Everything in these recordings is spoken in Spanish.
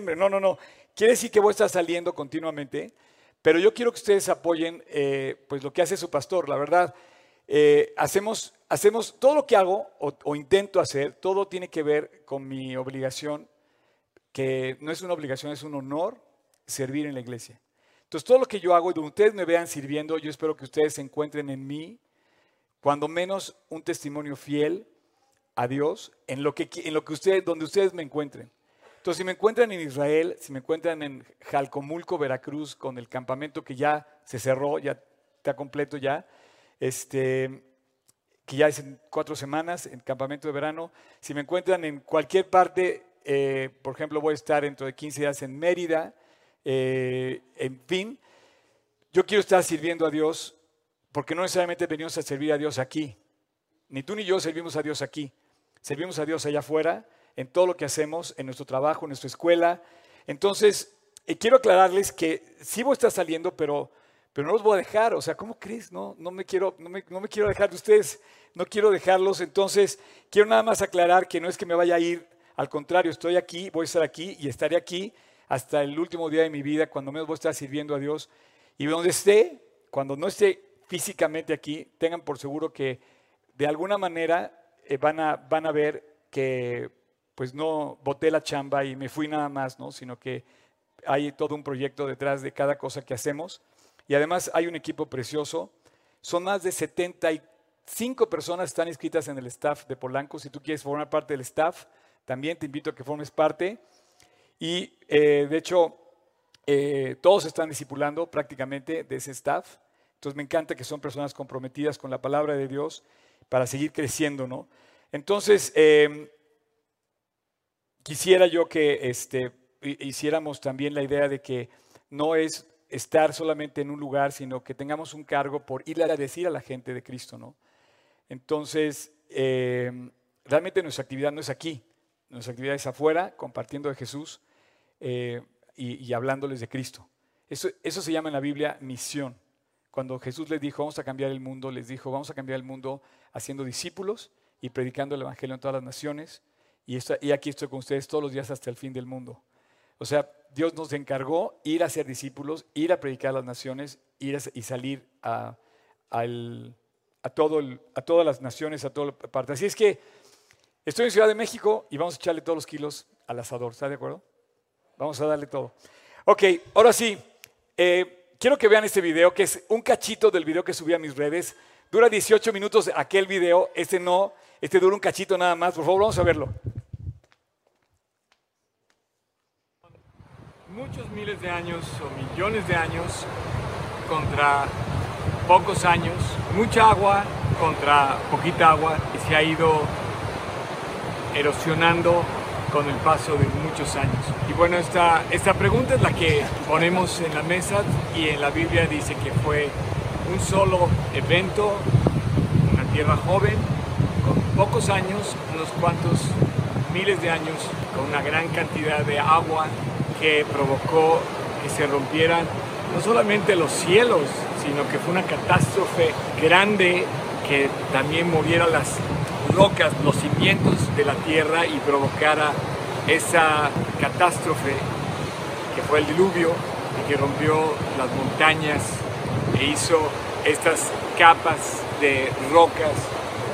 No, no, no. Quiere decir que voy a estar saliendo continuamente, pero yo quiero que ustedes apoyen eh, pues lo que hace su pastor. La verdad, eh, hacemos, hacemos todo lo que hago o, o intento hacer, todo tiene que ver con mi obligación, que no es una obligación, es un honor servir en la iglesia. Entonces, todo lo que yo hago y donde ustedes me vean sirviendo, yo espero que ustedes se encuentren en mí, cuando menos un testimonio fiel a Dios en lo que, en lo que ustedes, donde ustedes me encuentren. Entonces, si me encuentran en Israel, si me encuentran en Jalcomulco, Veracruz, con el campamento que ya se cerró, ya está completo ya, este, que ya es en cuatro semanas, en campamento de verano, si me encuentran en cualquier parte, eh, por ejemplo, voy a estar dentro de 15 días en Mérida, eh, en fin, yo quiero estar sirviendo a Dios porque no necesariamente venimos a servir a Dios aquí. Ni tú ni yo servimos a Dios aquí. Servimos a Dios allá afuera, en todo lo que hacemos, en nuestro trabajo, en nuestra escuela. Entonces, eh, quiero aclararles que sí voy a estar saliendo, pero, pero no los voy a dejar. O sea, ¿cómo crees? No, no, me quiero, no, me, no me quiero dejar de ustedes. No quiero dejarlos. Entonces, quiero nada más aclarar que no es que me vaya a ir. Al contrario, estoy aquí, voy a estar aquí y estaré aquí hasta el último día de mi vida, cuando menos voy a estar sirviendo a Dios. Y donde esté, cuando no esté físicamente aquí, tengan por seguro que de alguna manera eh, van, a, van a ver que pues no boté la chamba y me fui nada más, ¿no? sino que hay todo un proyecto detrás de cada cosa que hacemos. Y además hay un equipo precioso. Son más de 75 personas que están inscritas en el staff de Polanco. Si tú quieres formar parte del staff, también te invito a que formes parte. Y eh, de hecho, eh, todos están discipulando prácticamente de ese staff. Entonces me encanta que son personas comprometidas con la palabra de Dios para seguir creciendo, ¿no? Entonces, em, quisiera yo que este, hiciéramos también la idea de que no es estar solamente en un lugar, sino que tengamos un cargo por ir a decir a la gente de Cristo, ¿no? Entonces, em, realmente nuestra actividad no es aquí, nuestra actividad es afuera, compartiendo de Jesús eh, y, hablándoles de Cristo. Eso, eso se llama en la Biblia misión. Cuando Jesús les dijo, vamos a cambiar el mundo, les dijo, vamos a cambiar el mundo haciendo discípulos y predicando el Evangelio en todas las naciones. Y, y aquí estoy con ustedes todos los días hasta el fin del mundo. O sea, Dios nos encargó ir a ser discípulos, ir a predicar a las naciones, ir y salir a, a, todo a todas las naciones, a toda parte. Así es que estoy en Ciudad de México y vamos a echarle todos los kilos al asador. ¿Está de acuerdo? Vamos a darle todo. Ok, ahora sí. Eh, quiero que vean este video, que es un cachito del video que subí a mis redes. Dura 18 minutos aquel video, este no, este dura un cachito nada más. Por favor, vamos a verlo. Muchos miles de años o millones de años contra pocos años, mucha agua contra poquita agua y se ha ido erosionando con el paso de muchos años. Y bueno, esta, esta pregunta es la que ponemos en la mesa y en la Biblia dice que fue un solo evento, una tierra joven, con pocos años, unos cuantos miles de años, con una gran cantidad de agua que provocó que se rompieran no solamente los cielos, sino que fue una catástrofe grande que también moviera las rocas, los cimientos de la tierra y provocara esa catástrofe que fue el diluvio y que rompió las montañas e hizo estas capas de rocas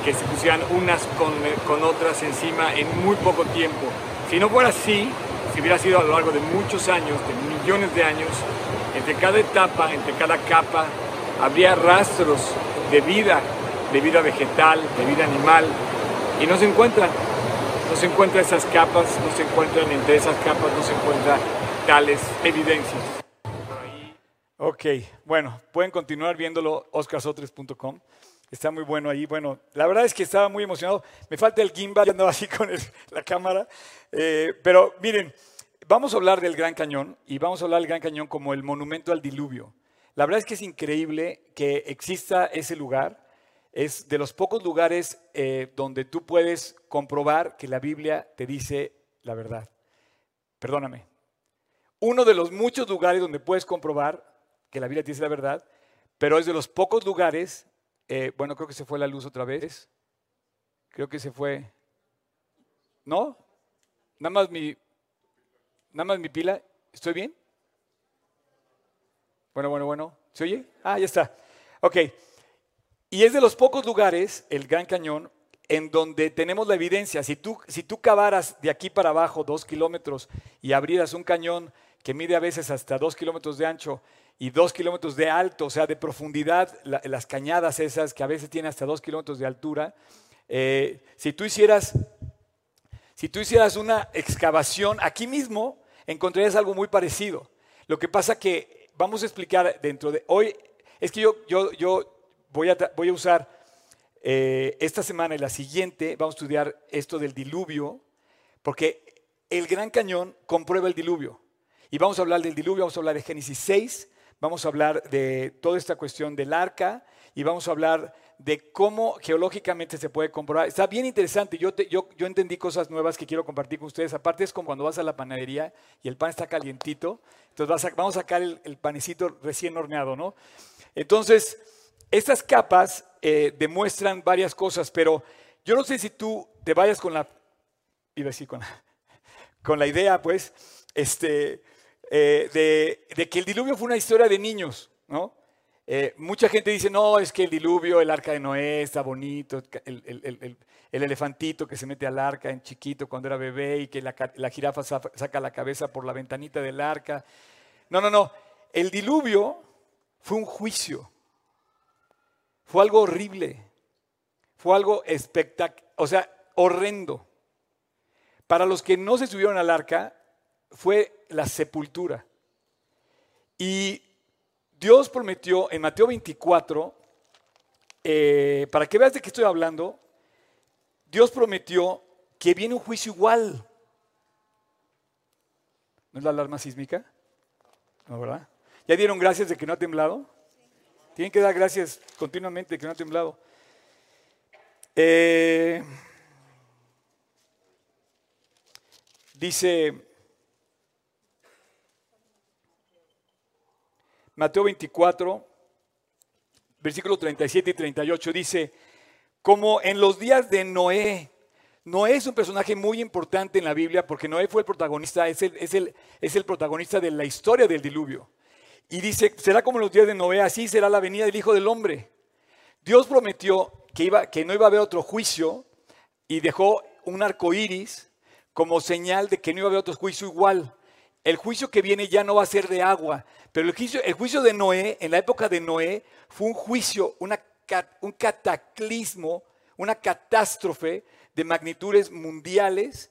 que se pusieran unas con, con otras encima en muy poco tiempo. Si no fuera así, si hubiera sido a lo largo de muchos años, de millones de años, entre cada etapa, entre cada capa, habría rastros de vida, de vida vegetal, de vida animal, y no se encuentran. No se encuentran esas capas, no se encuentran entre esas capas, no se encuentran tales evidencias. Ok, bueno, pueden continuar viéndolo oscarsotres.com. Está muy bueno ahí. Bueno, la verdad es que estaba muy emocionado. Me falta el gimbal, andaba así con la cámara. Eh, pero miren, vamos a hablar del Gran Cañón y vamos a hablar del Gran Cañón como el monumento al diluvio. La verdad es que es increíble que exista ese lugar es de los pocos lugares eh, donde tú puedes comprobar que la Biblia te dice la verdad. Perdóname. Uno de los muchos lugares donde puedes comprobar que la Biblia te dice la verdad, pero es de los pocos lugares, eh, bueno, creo que se fue la luz otra vez. Creo que se fue. ¿No? Nada más mi... Nada más mi pila. ¿Estoy bien? Bueno, bueno, bueno. ¿Se oye? Ah, ya está. Ok. Y es de los pocos lugares, el Gran Cañón, en donde tenemos la evidencia. Si tú, si tú cavaras de aquí para abajo dos kilómetros y abrieras un cañón que mide a veces hasta dos kilómetros de ancho y dos kilómetros de alto, o sea, de profundidad, las cañadas esas que a veces tienen hasta dos kilómetros de altura, eh, si tú hicieras, si tú hicieras una excavación aquí mismo, encontrarías algo muy parecido. Lo que pasa que vamos a explicar dentro de hoy, es que yo, yo, yo voy, a, voy a usar eh, esta semana y la siguiente, vamos a estudiar esto del diluvio, porque el Gran Cañón comprueba el diluvio. Y vamos a hablar del diluvio, vamos a hablar de Génesis 6, vamos a hablar de toda esta cuestión del arca y vamos a hablar de cómo geológicamente se puede comprobar. Está bien interesante, yo, yo, yo, entendí cosas nuevas que quiero compartir con ustedes. Aparte es como cuando vas a la panadería y el pan está calientito, entonces vamos a sacar el, panecito recién horneado, ¿no? Entonces, estas capas eh, demuestran varias cosas, pero yo no sé si tú te vayas con la, iba a decir con la, con la idea, pues, este, eh, de, que el diluvio fue una historia de niños, ¿no? Eh, mucha gente dice, no, es que el diluvio, el arca de Noé está bonito, el, elefantito que se mete al arca en chiquito cuando era bebé y que la, la jirafa saca la cabeza por la ventanita del arca. No, no, no. El diluvio fue un juicio. Fue algo horrible. Fue algo espectacular, o sea, horrendo. Para los que no se subieron al arca, fue la sepultura. Y Dios prometió en Mateo 24, eh, para que veas de qué estoy hablando, Dios prometió que viene un juicio igual. ¿No es la alarma sísmica? No, ¿verdad? ¿Ya dieron gracias de que no ha temblado? Tienen que dar gracias continuamente de que no ha temblado. Eh, dice Mateo 24, versículo 37 y 38 dice, como en los días de Noé, Noé es un personaje muy importante en la Biblia porque Noé fue el protagonista, es el, es el, es el protagonista de la historia del diluvio. Y dice, será como en los días de Noé, así será la venida del Hijo del Hombre. Dios prometió que, iba, que no iba a haber otro juicio y dejó un arco iris como señal de que no iba a haber otro juicio igual. El juicio que viene ya no va a ser de agua, pero el juicio, el juicio de Noé, en la época de Noé, fue un juicio, un cataclismo, una catástrofe de magnitudes mundiales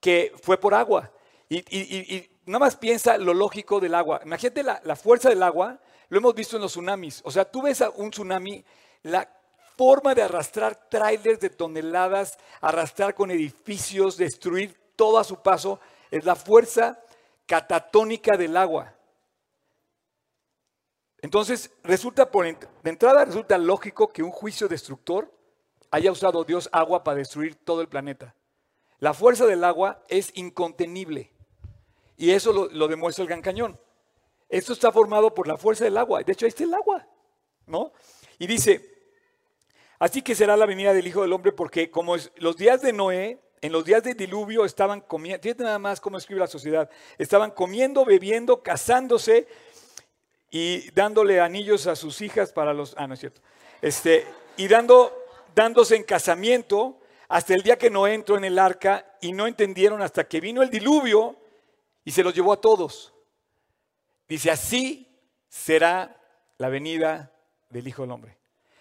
que fue por agua. Y, nada más piensa lo lógico del agua. Imagínate la, la, fuerza del agua, lo hemos visto en los tsunamis. O sea, tú ves a un tsunami, la forma de arrastrar trailers de toneladas, arrastrar con edificios, destruir todo a su paso, es la fuerza catatónica del agua. Entonces, resulta por, de entrada resulta lógico que un juicio destructor haya usado Dios agua para destruir todo el planeta. La fuerza del agua es incontenible. Y eso lo, demuestra el Gran Cañón. Esto está formado por la fuerza del agua. De hecho, ahí está el agua. ¿No? Y dice, así que será la venida del Hijo del Hombre porque como los días de Noé, en los días de diluvio estaban comiendo, fíjate nada más cómo escribe la sociedad, estaban comiendo, bebiendo, casándose, y dándole anillos a sus hijas para los... Ah, no es cierto. Este, y dando, dándose en casamiento hasta el día que no entró en el arca y no entendieron hasta que vino el diluvio y se los llevó a todos. Dice, así será la venida del Hijo del Hombre.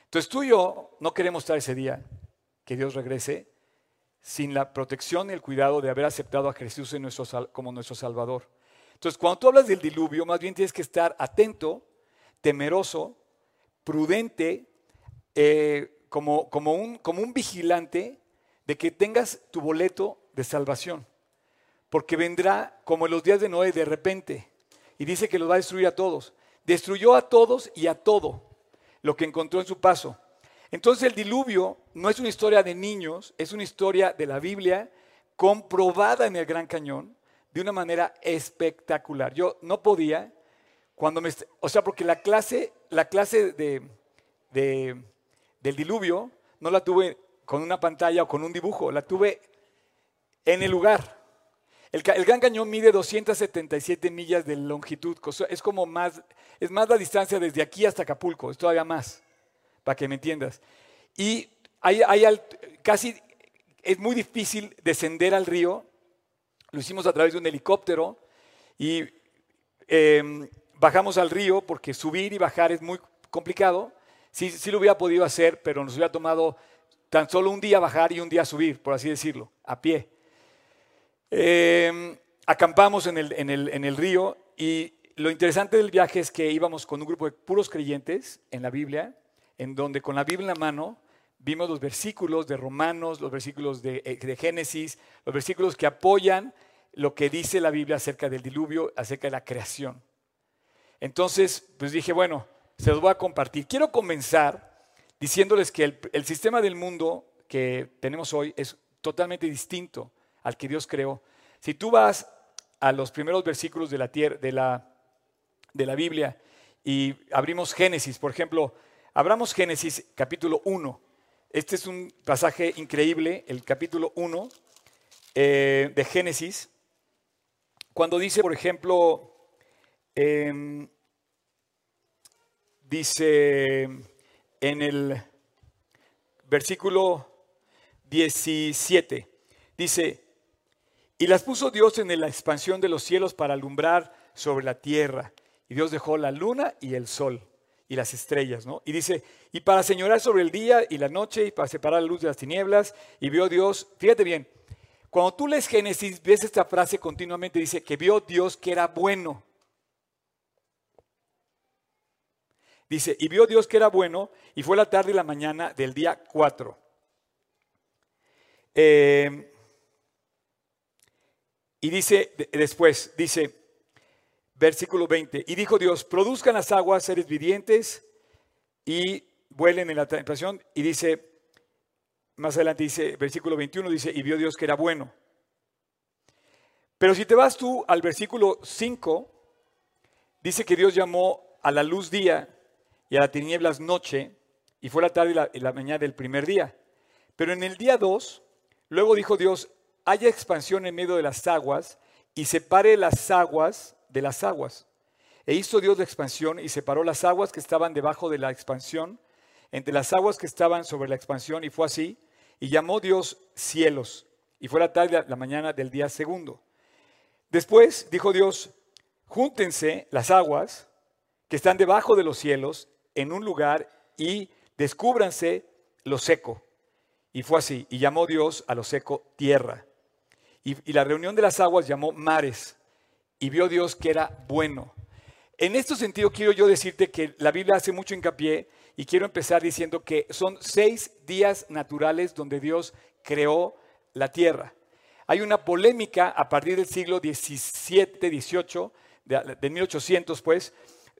Entonces tú y yo no queremos estar ese día que Dios regrese sin la protección y el cuidado de haber aceptado a Jesús como nuestro Salvador. Entonces, cuando tú hablas del diluvio, más bien tienes que estar atento, temeroso, prudente, eh, como, como, un, como un vigilante de que tengas tu boleto de salvación. Porque vendrá como en los días de Noé de repente y dice que los va a destruir a todos. Destruyó a todos y a todo lo que encontró en su paso. Entonces el diluvio no es una historia de niños, es una historia de la Biblia comprobada en el Gran Cañón de una manera espectacular. Yo no podía, cuando me, o sea, porque la clase, la clase de, del diluvio no la tuve con una pantalla o con un dibujo, la tuve en el lugar. El, Gran Cañón mide 277 millas de longitud, es como más, es más la distancia desde aquí hasta Acapulco, es todavía más, para que me entiendas. Y hay, casi, es muy difícil descender al río, lo hicimos a través de un helicóptero y em, bajamos al río porque subir y bajar es muy complicado. Sí, sí lo hubiera podido hacer, pero nos hubiera tomado tan solo un día bajar y un día subir, por así decirlo, a pie. Em, acampamos en el, en, el, en el río y lo interesante del viaje es que íbamos con un grupo de puros creyentes en la Biblia, en donde con la Biblia en la mano vimos los versículos de Romanos, los versículos de, eh, de, Génesis, los versículos que apoyan lo que dice la Biblia acerca del diluvio, acerca de la creación. Entonces, pues dije, bueno, se los voy a compartir. Quiero comenzar diciéndoles que el, el sistema del mundo que tenemos hoy es totalmente distinto al que Dios creó. Si tú vas a los primeros versículos de la, de la, de la Biblia y abrimos Génesis, por ejemplo, abramos Génesis capítulo 1. Este es un pasaje increíble, el capítulo 1 eh, de Génesis, cuando dice, por ejemplo, em, dice en el versículo 17, dice, y las puso Dios en la expansión de los cielos para alumbrar sobre la tierra. Y Dios dejó la luna y el sol y las estrellas, ¿no? Y dice, y para señorar sobre el día y la noche y para separar la luz de las tinieblas, y vio Dios, fíjate bien, cuando tú lees Génesis, ves esta frase continuamente, dice que vio Dios que era bueno. Dice, y vio Dios que era bueno, y fue la tarde y la mañana del día 4. Eh, y dice después, dice, versículo 20, y dijo Dios, produzcan las aguas seres vivientes y vuelen en la tentación. Y dice, más adelante dice, versículo 21, dice, y vio Dios que era bueno. Pero si te vas tú al versículo 5, dice que Dios llamó a la luz día y a las tinieblas noche, y fue la tarde y la, y la mañana del primer día. Pero en el día 2, luego dijo Dios, haya expansión en medio de las aguas y separe las aguas de las aguas. E hizo Dios la expansión y separó las aguas que estaban debajo de la expansión entre las aguas que estaban sobre la expansión y fue así. Y llamó Dios cielos. Y fue la tarde, la mañana del día segundo. Después dijo Dios, júntense las aguas que están debajo de los cielos en un lugar y descúbranse lo seco. Y fue así. Y llamó Dios a lo seco tierra y, la reunión de las aguas llamó mares y vio Dios que era bueno. En este sentido quiero yo decirte que la Biblia hace mucho hincapié y quiero empezar diciendo que son seis días naturales donde Dios creó la tierra. Hay una polémica a partir del siglo XVII, XVIII, de, de 1800 pues,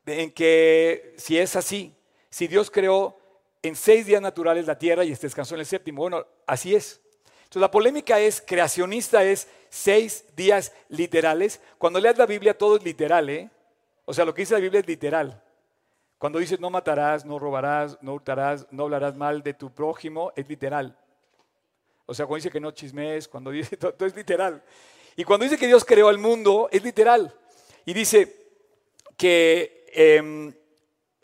en que si es así, si Dios creó en seis días naturales la tierra y descansó en el séptimo, bueno, así es. Entonces la polémica es, creacionista es seis días literales. Cuando leas la Biblia todo es literal, ¿eh? O sea, lo que dice la Biblia es literal. Cuando dice no matarás, no robarás, no hurtarás, no hablarás mal de tu prójimo, es literal. O sea, cuando dice que no chismes, cuando dice todo, es literal. Y cuando dice que Dios creó el mundo, es literal. Y dice que em,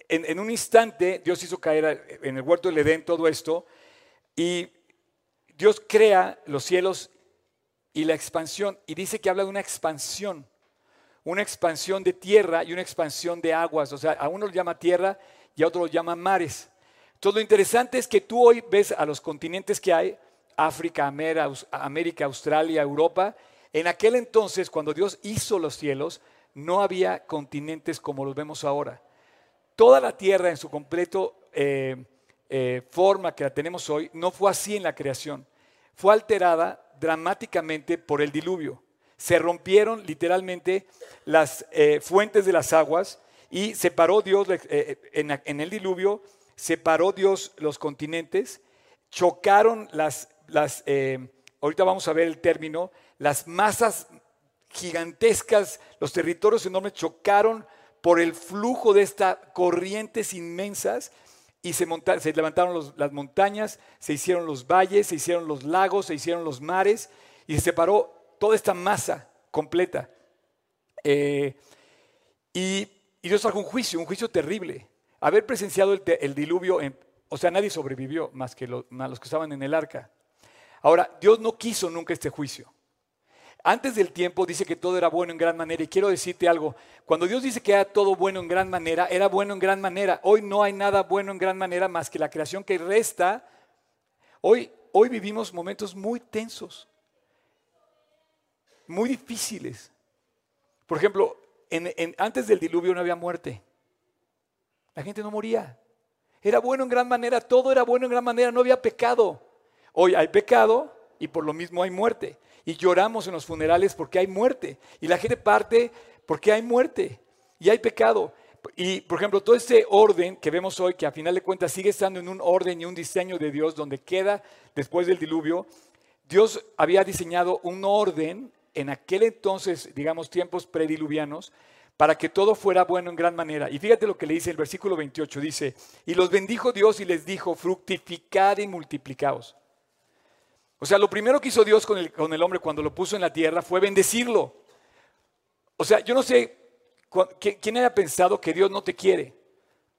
en, en, un instante Dios hizo caer en el huerto del Edén todo esto. Y Dios crea los cielos y la expansión, y dice que habla de una expansión, una expansión de tierra y una expansión de aguas. O sea, a uno lo llama tierra y a otro lo llama mares. Entonces lo interesante es que tú hoy ves a los continentes que hay, África, América, Australia, Europa. En aquel entonces, cuando Dios hizo los cielos, no había continentes como los vemos ahora. Toda la tierra en su completo eh, eh, forma que la tenemos hoy no fue así en la creación. Fue alterada dramáticamente por el diluvio. Se rompieron literalmente las eh, fuentes de las aguas y separó Dios eh, en, el diluvio, separó Dios los continentes, chocaron las, las ahorita vamos a ver el término, las masas gigantescas, los territorios enormes chocaron por el flujo de estas corrientes inmensas y se, levantaron las montañas, se hicieron los valles, se hicieron los lagos, se hicieron los mares y se separó toda esta masa completa. Eh, y, Dios trajo un juicio, un juicio terrible. Haber presenciado el, diluvio, o sea, nadie sobrevivió más que los, los que estaban en el arca. Ahora, Dios no quiso nunca este juicio. Antes del tiempo dice que todo era bueno en gran manera. Y quiero decirte algo, cuando Dios dice que era todo bueno en gran manera, era bueno en gran manera. Hoy no hay nada bueno en gran manera más que la creación que resta. Hoy, hoy vivimos momentos muy tensos, muy difíciles. Por ejemplo, antes del diluvio no había muerte. La gente no moría. Era bueno en gran manera, todo era bueno en gran manera, no había pecado. Hoy hay pecado y por lo mismo hay muerte. Y lloramos en los funerales porque hay muerte. Y la gente parte porque hay muerte y hay pecado. Y, por ejemplo, todo este orden que vemos hoy, que a final de cuentas sigue estando en un orden y un diseño de Dios, donde queda después del diluvio, Dios había diseñado un orden en aquel entonces, digamos, tiempos prediluvianos, para que todo fuera bueno en gran manera. Y fíjate lo que le dice el versículo 28, dice, y los bendijo Dios y les dijo, fructificad y multiplicaos. O sea, lo primero que hizo Dios con el, con el hombre cuando lo puso en la tierra fue bendecirlo. O sea, yo no sé quién haya pensado que Dios no te quiere.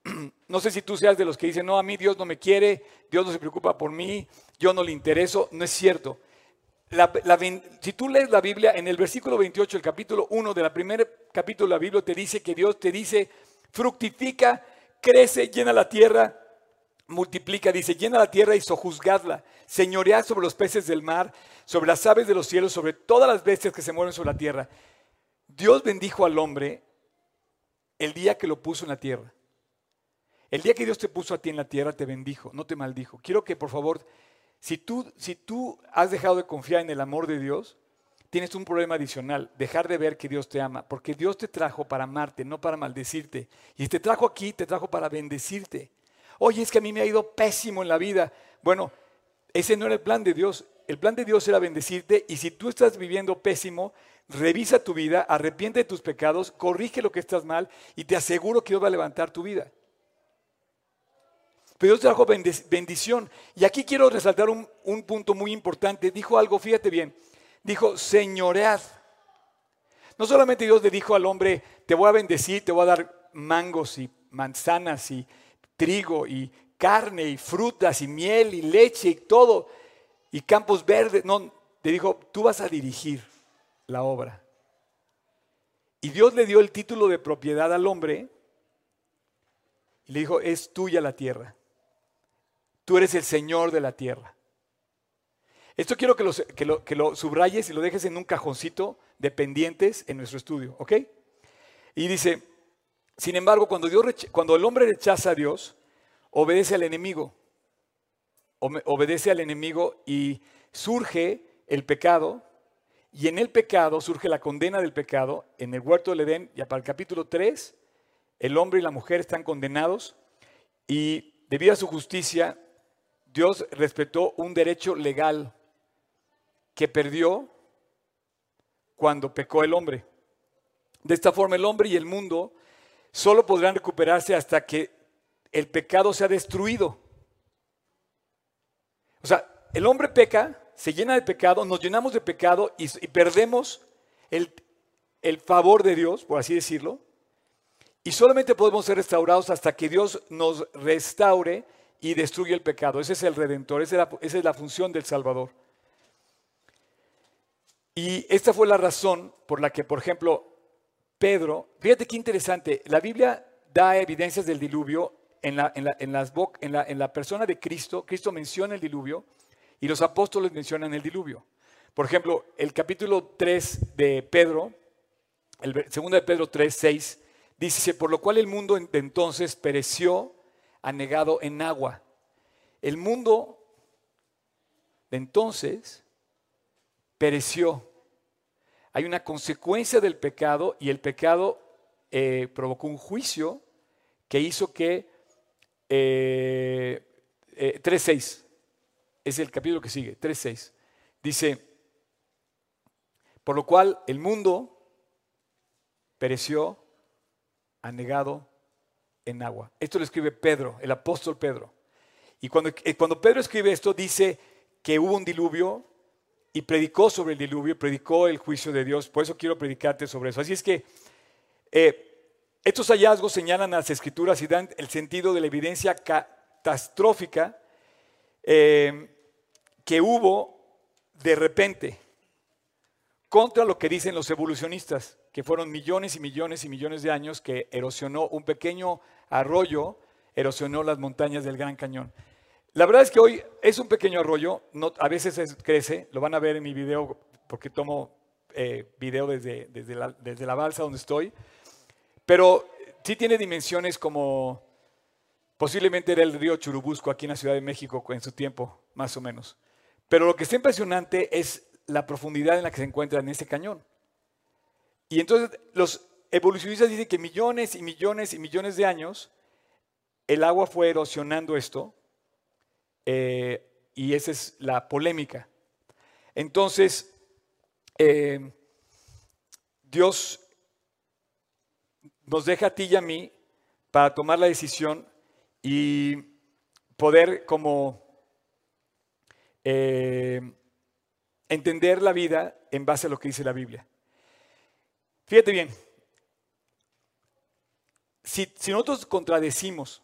No sé si tú seas de los que dicen, no, a mí Dios no me quiere, Dios no se preocupa por mí, yo no le intereso. No es cierto. si tú lees la Biblia, en el versículo 28, el capítulo 1 de la primer capítulo de la Biblia, te dice que Dios te dice, fructifica, crece, llena la tierra, multiplica, dice, llena la tierra y sojuzgadla, señoread sobre los peces del mar, sobre las aves de los cielos, sobre todas las bestias que se mueven sobre la tierra. Dios bendijo al hombre el día que lo puso en la tierra. El día que Dios te puso a ti en la tierra, te bendijo, no te maldijo. Quiero que por favor, si tú, si tú has dejado de confiar en el amor de Dios, tienes un problema adicional, dejar de ver que Dios te ama, porque Dios te trajo para amarte, no para maldecirte. Y te trajo aquí, te trajo para bendecirte. Oye, es que a mí me ha ido pésimo en la vida. Bueno, ese no era el plan de Dios. El plan de Dios era bendecirte y si tú estás viviendo pésimo, revisa tu vida, arrepiente de tus pecados, corrige lo que estás mal y te aseguro que Dios va a levantar tu vida. Pero Dios trajo bendición. Y aquí quiero resaltar un, un punto muy importante. Dijo algo, fíjate bien. Dijo, señoread. No solamente Dios le dijo al hombre, te voy a bendecir, te voy a dar mangos y manzanas y trigo y carne y frutas y miel y leche y todo, y campos verdes. No, le dijo, tú vas a dirigir la obra. Y Dios le dio el título de propiedad al hombre y le dijo, es tuya la tierra. Tú eres el Señor de la tierra. Esto quiero que lo, que lo, que lo subrayes y lo dejes en un cajoncito de pendientes en nuestro estudio, ¿ok? Y dice, sin embargo, cuando, Dios, cuando el hombre rechaza a Dios, obedece al enemigo. Obedece al enemigo y surge el pecado. Y en el pecado surge la condena del pecado. En el huerto del Edén, ya para el capítulo 3, el hombre y la mujer están condenados. Y debido a su justicia, Dios respetó un derecho legal que perdió cuando pecó el hombre. De esta forma el hombre y el mundo solo podrán recuperarse hasta que el pecado se ha destruido. O sea, el hombre peca, se llena de pecado, nos llenamos de pecado y, perdemos el, el favor de Dios, por así decirlo. Y solamente podemos ser restaurados hasta que Dios nos restaure y destruya el pecado. Ese es el redentor, esa es la, esa es la función del Salvador. Y esta fue la razón por la que, por ejemplo, Pedro, fíjate qué interesante, la Biblia da evidencias del diluvio en la, en las en la persona de Cristo. Cristo menciona el diluvio y los apóstoles mencionan el diluvio. Por ejemplo, el capítulo 3 de Pedro, el segundo de Pedro 3, 6, dice, por lo cual el mundo de entonces pereció anegado en agua. El mundo de entonces pereció hay una consecuencia del pecado y el pecado eh, provocó un juicio que hizo que 3.6 eh, eh, es el capítulo que sigue, 3.6. Dice, por lo cual el mundo pereció anegado en agua. Esto lo escribe Pedro, el apóstol Pedro. Y cuando, cuando Pedro escribe esto, dice que hubo un diluvio y predicó sobre el diluvio, predicó el juicio de Dios. Por eso quiero predicarte sobre eso. Así es que eh, estos hallazgos señalan a las escrituras y dan el sentido de la evidencia catastrófica eh, que hubo de repente contra lo que dicen los evolucionistas, que fueron millones y millones y millones de años que erosionó un pequeño arroyo, erosionó las montañas del Gran Cañón. La verdad es que hoy es un pequeño arroyo, a veces crece, lo van a ver en mi video porque tomo eh, video desde, desde la balsa donde estoy, pero sí tiene dimensiones como posiblemente era el río Churubusco aquí en la Ciudad de México en su tiempo, más o menos. Pero lo que está impresionante es la profundidad en la que se encuentra en este cañón. Y entonces los evolucionistas dicen que millones y millones y millones de años el agua fue erosionando esto eh, y esa es la polémica. Entonces, eh, Dios nos deja a ti y a mí para tomar la decisión y poder como eh, entender la vida en base a lo que dice la Biblia. Fíjate bien, si, nosotros contradecimos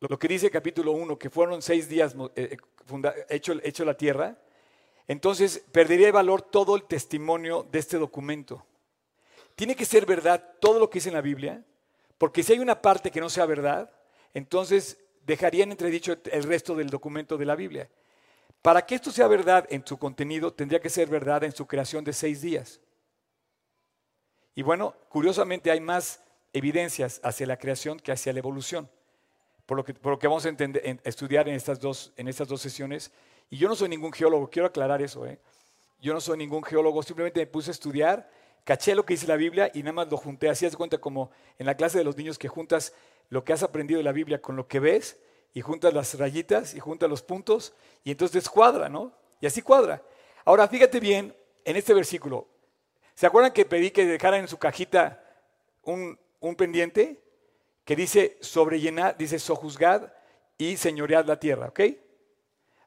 lo que dice el capítulo 1, que fueron seis días eh, eh, hecho, hecho la tierra, entonces perdería valor todo el testimonio de este documento. Tiene que ser verdad todo lo que dice en la Biblia, porque si hay una parte que no sea verdad, entonces dejarían entredicho el resto del documento de la Biblia. Para que esto sea verdad en su contenido, tendría que ser verdad en su creación de seis días. Y bueno, curiosamente hay más evidencias hacia la creación que hacia la evolución por lo que, vamos a estudiar en estas, dos, en estas dos sesiones. Y yo no soy ningún geólogo, quiero aclarar eso. ¿eh? Yo no soy ningún geólogo, simplemente me puse a estudiar, caché lo que dice la Biblia y nada más lo junté. Así de cuenta como en la clase de los niños que juntas lo que has aprendido de la Biblia con lo que ves y juntas las rayitas y juntas los puntos y entonces cuadra, ¿no? Y así cuadra. Ahora, fíjate bien en este versículo. ¿Se acuerdan que pedí que dejaran en su cajita un, un pendiente? que dice sobrellenar, dice sojuzgad y señoread la tierra, ¿ok?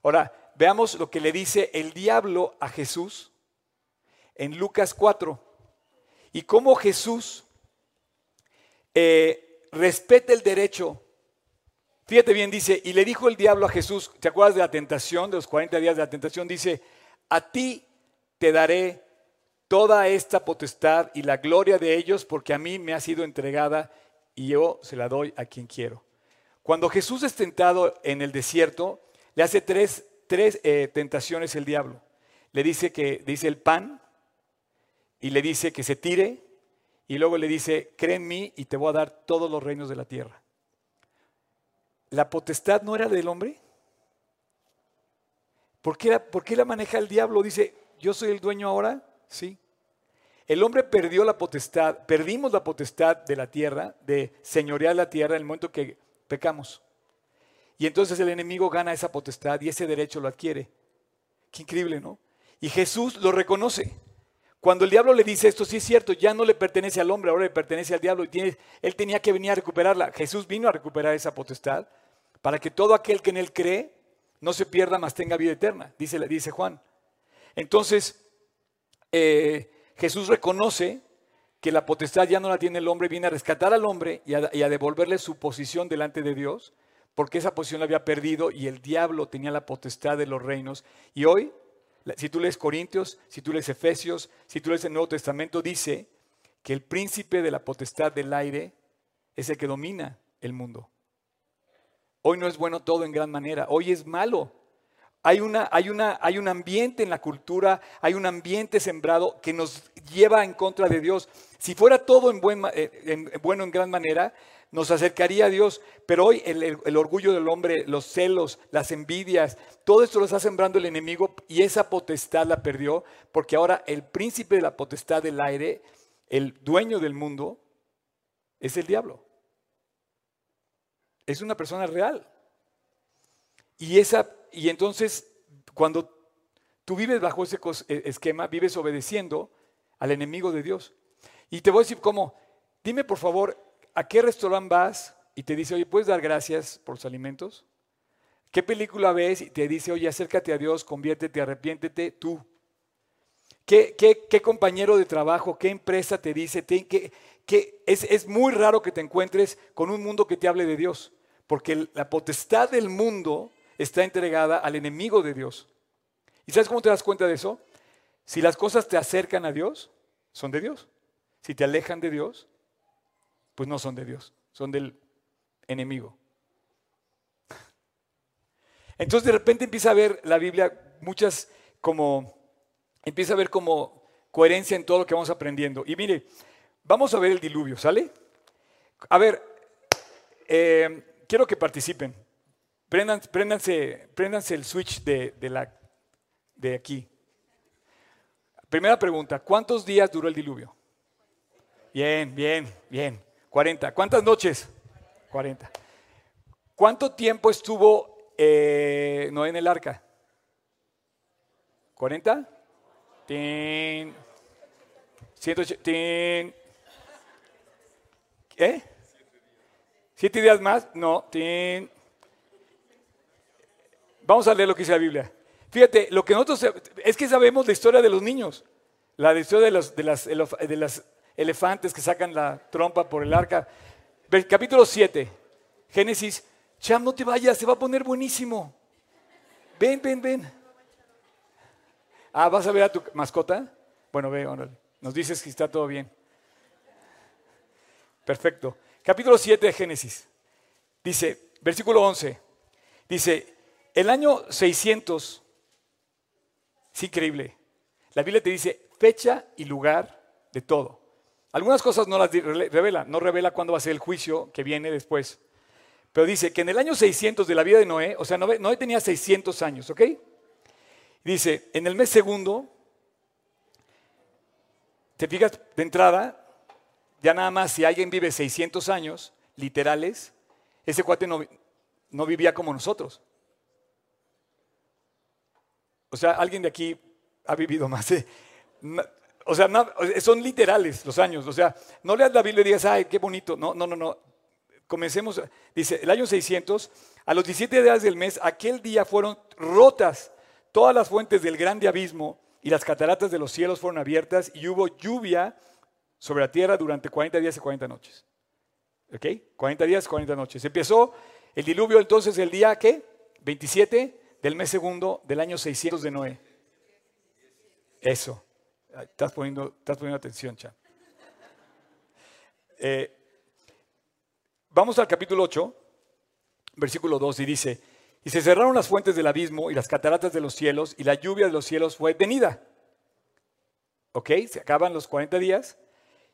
Ahora, veamos lo que le dice el diablo a Jesús en Lucas 4 y cómo Jesús eh, respeta el derecho. Fíjate bien, dice, y le dijo el diablo a Jesús, ¿te acuerdas de la tentación, de los 40 días de la tentación? Dice, a ti te daré toda esta potestad y la gloria de ellos porque a mí me ha sido entregada y yo se la doy a quien quiero. Cuando Jesús es tentado en el desierto, le hace tres, tres eh, tentaciones el diablo. Le dice que dice el pan y le dice que se tire y luego le dice, cree en mí y te voy a dar todos los reinos de la tierra. ¿La potestad no era del hombre? ¿Por qué, ¿Por qué la maneja el diablo? Dice, yo soy el dueño ahora, sí. El hombre perdió la potestad, perdimos la potestad de la tierra, de señorear la tierra en el momento que pecamos. Y entonces el enemigo gana esa potestad y ese derecho lo adquiere. Qué increíble, ¿no? Y Jesús lo reconoce. Cuando el diablo le dice esto, sí es cierto, ya no le pertenece al hombre, ahora le pertenece al diablo y él tenía que venir a recuperarla. Jesús vino a recuperar esa potestad para que todo aquel que en él cree no se pierda, mas tenga vida eterna, dice, dice Juan. Entonces, eh, Jesús reconoce que la potestad ya no la tiene el hombre, viene a rescatar al hombre y a, devolverle su posición delante de Dios, porque esa posición la había perdido y el diablo tenía la potestad de los reinos. Y hoy, si tú lees Corintios, si tú lees Efesios, si tú lees el Nuevo Testamento, dice que el príncipe de la potestad del aire es el que domina el mundo. Hoy no es bueno todo en gran manera, hoy es malo. Hay, una, hay, una, hay un ambiente en la cultura, hay un ambiente sembrado que nos lleva en contra de Dios. Si fuera todo en, buen, eh, bueno en gran manera, nos acercaría a Dios. Pero hoy el, orgullo del hombre, los celos, las envidias, todo esto lo está sembrando el enemigo y esa potestad la perdió porque ahora el príncipe de la potestad del aire, el dueño del mundo, es el diablo. Es una persona real. Y esa y entonces, cuando tú vives bajo ese e, esquema, vives obedeciendo al enemigo de Dios. Y te voy a decir cómo, dime por favor, ¿a qué restaurante vas? Y te dice, oye, ¿puedes dar gracias por los alimentos? ¿Qué película ves? Y te dice, oye, acércate a Dios, conviértete, arrepiéntete, tú. ¿Qué, qué, compañero de trabajo, qué empresa te dice? que, es, es muy raro que te encuentres con un mundo que te hable de Dios, porque la potestad del mundo está entregada al enemigo de Dios. ¿Y sabes cómo te das cuenta de eso? Si las cosas te acercan a Dios, son de Dios. Si te alejan de Dios, pues no son de Dios, son del enemigo. Entonces de repente empieza a ver la Biblia muchas como, empieza a ver como coherencia en todo lo que vamos aprendiendo. Y mire, vamos a ver el diluvio, ¿sale? A ver, eh, quiero que participen. Préndanse, el switch de, de, la, de aquí. Primera pregunta, ¿cuántos días duró el diluvio? Bien, bien, bien. 40. ¿Cuántas noches? 40. ¿Cuánto tiempo estuvo eh, Noé en el arca? ¿40? Tin. 180. Tin. ¿Eh? ¿Siete días más? No. Tin. Vamos a leer lo que dice la Biblia. Fíjate, lo que nosotros es que sabemos la historia de los niños, la historia de, los, de, las, de las elefantes que sacan la trompa por el arca. Capítulo 7, Génesis. Cham, no te vayas, se va a poner buenísimo. Ven, ven, ven. Ah, ¿vas a ver a tu mascota? Bueno, ve, Nos dices que está todo bien. Perfecto. Capítulo 7 de Génesis. Dice, versículo 11. Dice, el año 600, es increíble. La Biblia te dice fecha y lugar de todo. Algunas cosas no las revela, no revela cuándo va a ser el juicio que viene después. Pero dice que en el año 600 de la vida de Noé, o sea, Noé, tenía 600 años, ¿ok? Dice, en el mes segundo, te fijas de entrada, ya nada más si alguien vive 600 años, literales, ese cuate no, no vivía como nosotros. O sea, alguien de aquí ha vivido más. O sea, son literales los años. O sea, no leas la Biblia y digas, ay, qué bonito. No, no, no, no. Comencemos. Dice, el año 600, a los 17 días del mes, aquel día fueron rotas todas las fuentes del grande abismo y las cataratas de los cielos fueron abiertas y hubo lluvia sobre la tierra durante 40 días y 40 noches. ¿Ok? 40 días y 40 noches. Empezó el diluvio entonces el día, ¿qué? 27 del mes segundo del año 600 de Noé. Eso. Estás poniendo, estás poniendo atención, Chan. Eh, vamos al capítulo 8, versículo 2, y dice, y se cerraron las fuentes del abismo y las cataratas de los cielos, y la lluvia de los cielos fue detenida. ¿Ok? Se acaban los 40 días.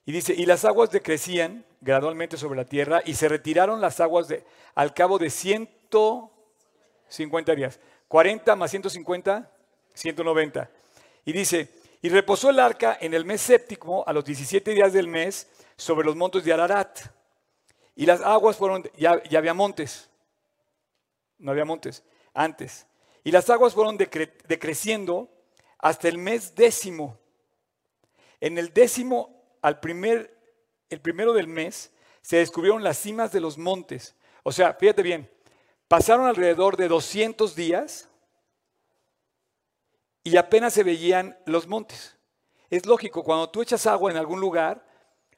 Y dice, y las aguas decrecían gradualmente sobre la tierra, y se retiraron las aguas de, al cabo de 150 días. 40 más 150, 190. Y dice, y reposó el arca en el mes séptimo, a los 17 días del mes, sobre los montes de Ararat. Y las aguas fueron, ya, había montes, no había montes, antes. Y las aguas fueron decreciendo hasta el mes décimo. En el décimo, al primer, el primero del mes, se descubrieron las cimas de los montes. O sea, fíjate bien, pasaron alrededor de 200 días y apenas se veían los montes. Es lógico, cuando tú echas agua en algún lugar,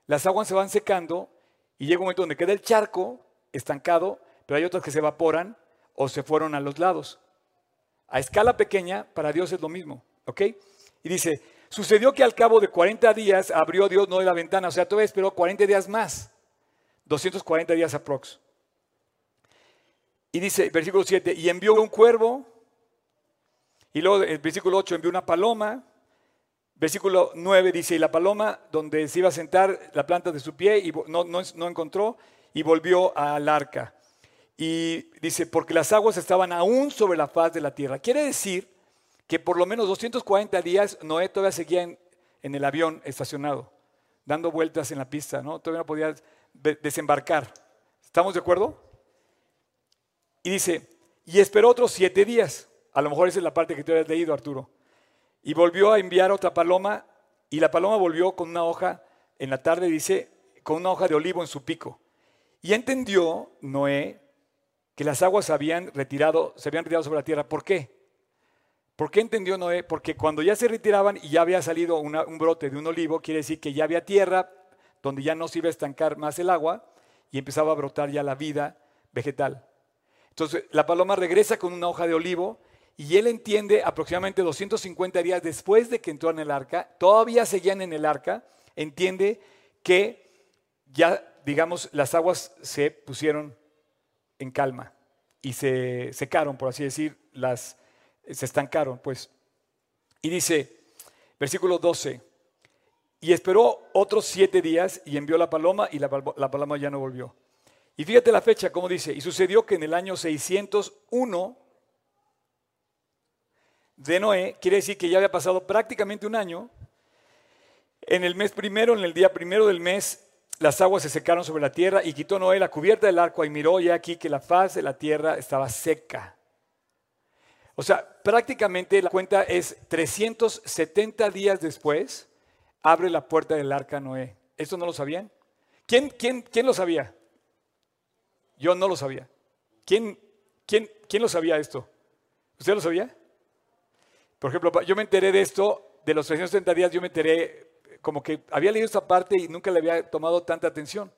las aguas se van secando y llega un momento donde queda el charco estancado, pero hay otras que se evaporan o se fueron a los lados. A escala pequeña, para Dios es lo mismo, ¿ok? Y dice, sucedió que al cabo de 40 días abrió Dios no de la ventana, o sea, todavía esperó 40 días más, 240 días aprox. Y dice, versículo 7, y envió un cuervo y luego el versículo 8 envió una paloma. Versículo 9 dice, y la paloma donde se iba a sentar la planta de su pie y no, no, encontró y volvió al arca. Y dice, porque las aguas estaban aún sobre la faz de la tierra. Quiere decir que por lo menos 240 días Noé todavía seguía en, en el avión estacionado, dando vueltas en la pista, ¿no? Todavía no podía desembarcar. ¿Estamos de acuerdo? Y dice, y esperó otros siete días. A lo mejor esa es la parte que tú has leído, Arturo. Y volvió a enviar otra paloma y la paloma volvió con una hoja, en la tarde dice, con una hoja de olivo en su pico. Y entendió Noé que las aguas habían retirado, se habían retirado sobre la tierra. ¿Por qué? ¿Por qué entendió Noé? Porque cuando ya se retiraban y ya había salido un brote de un olivo, quiere decir que ya había tierra donde ya no se iba a estancar más el agua y empezaba a brotar ya la vida vegetal. Entonces la paloma regresa con una hoja de olivo y él entiende aproximadamente 250 días después de que entró en el arca, todavía seguían en el arca, entiende que ya, digamos, las aguas se pusieron en calma y se secaron, por así decir, las, se estancaron, pues. Y dice, versículo 12, y esperó otros siete días y envió la paloma y la, paloma ya no volvió. Y fíjate la fecha, como dice, y sucedió que en el año 601 de Noé, quiere decir que ya había pasado prácticamente un año, en el mes primero, en el día primero del mes, las aguas se secaron sobre la tierra y quitó Noé la cubierta del arco y miró ya aquí que la faz de la tierra estaba seca. O sea, prácticamente la cuenta es 370 días después, abre la puerta del arca Noé. ¿Esto no lo sabían? ¿Quién, quién, quién lo sabía? Yo no lo sabía. ¿Quién, quién, ¿Quién lo sabía esto? ¿Usted lo sabía? Por ejemplo, yo me enteré de esto, de los 370 días, yo me enteré como que había leído esta parte y nunca le había tomado tanta atención.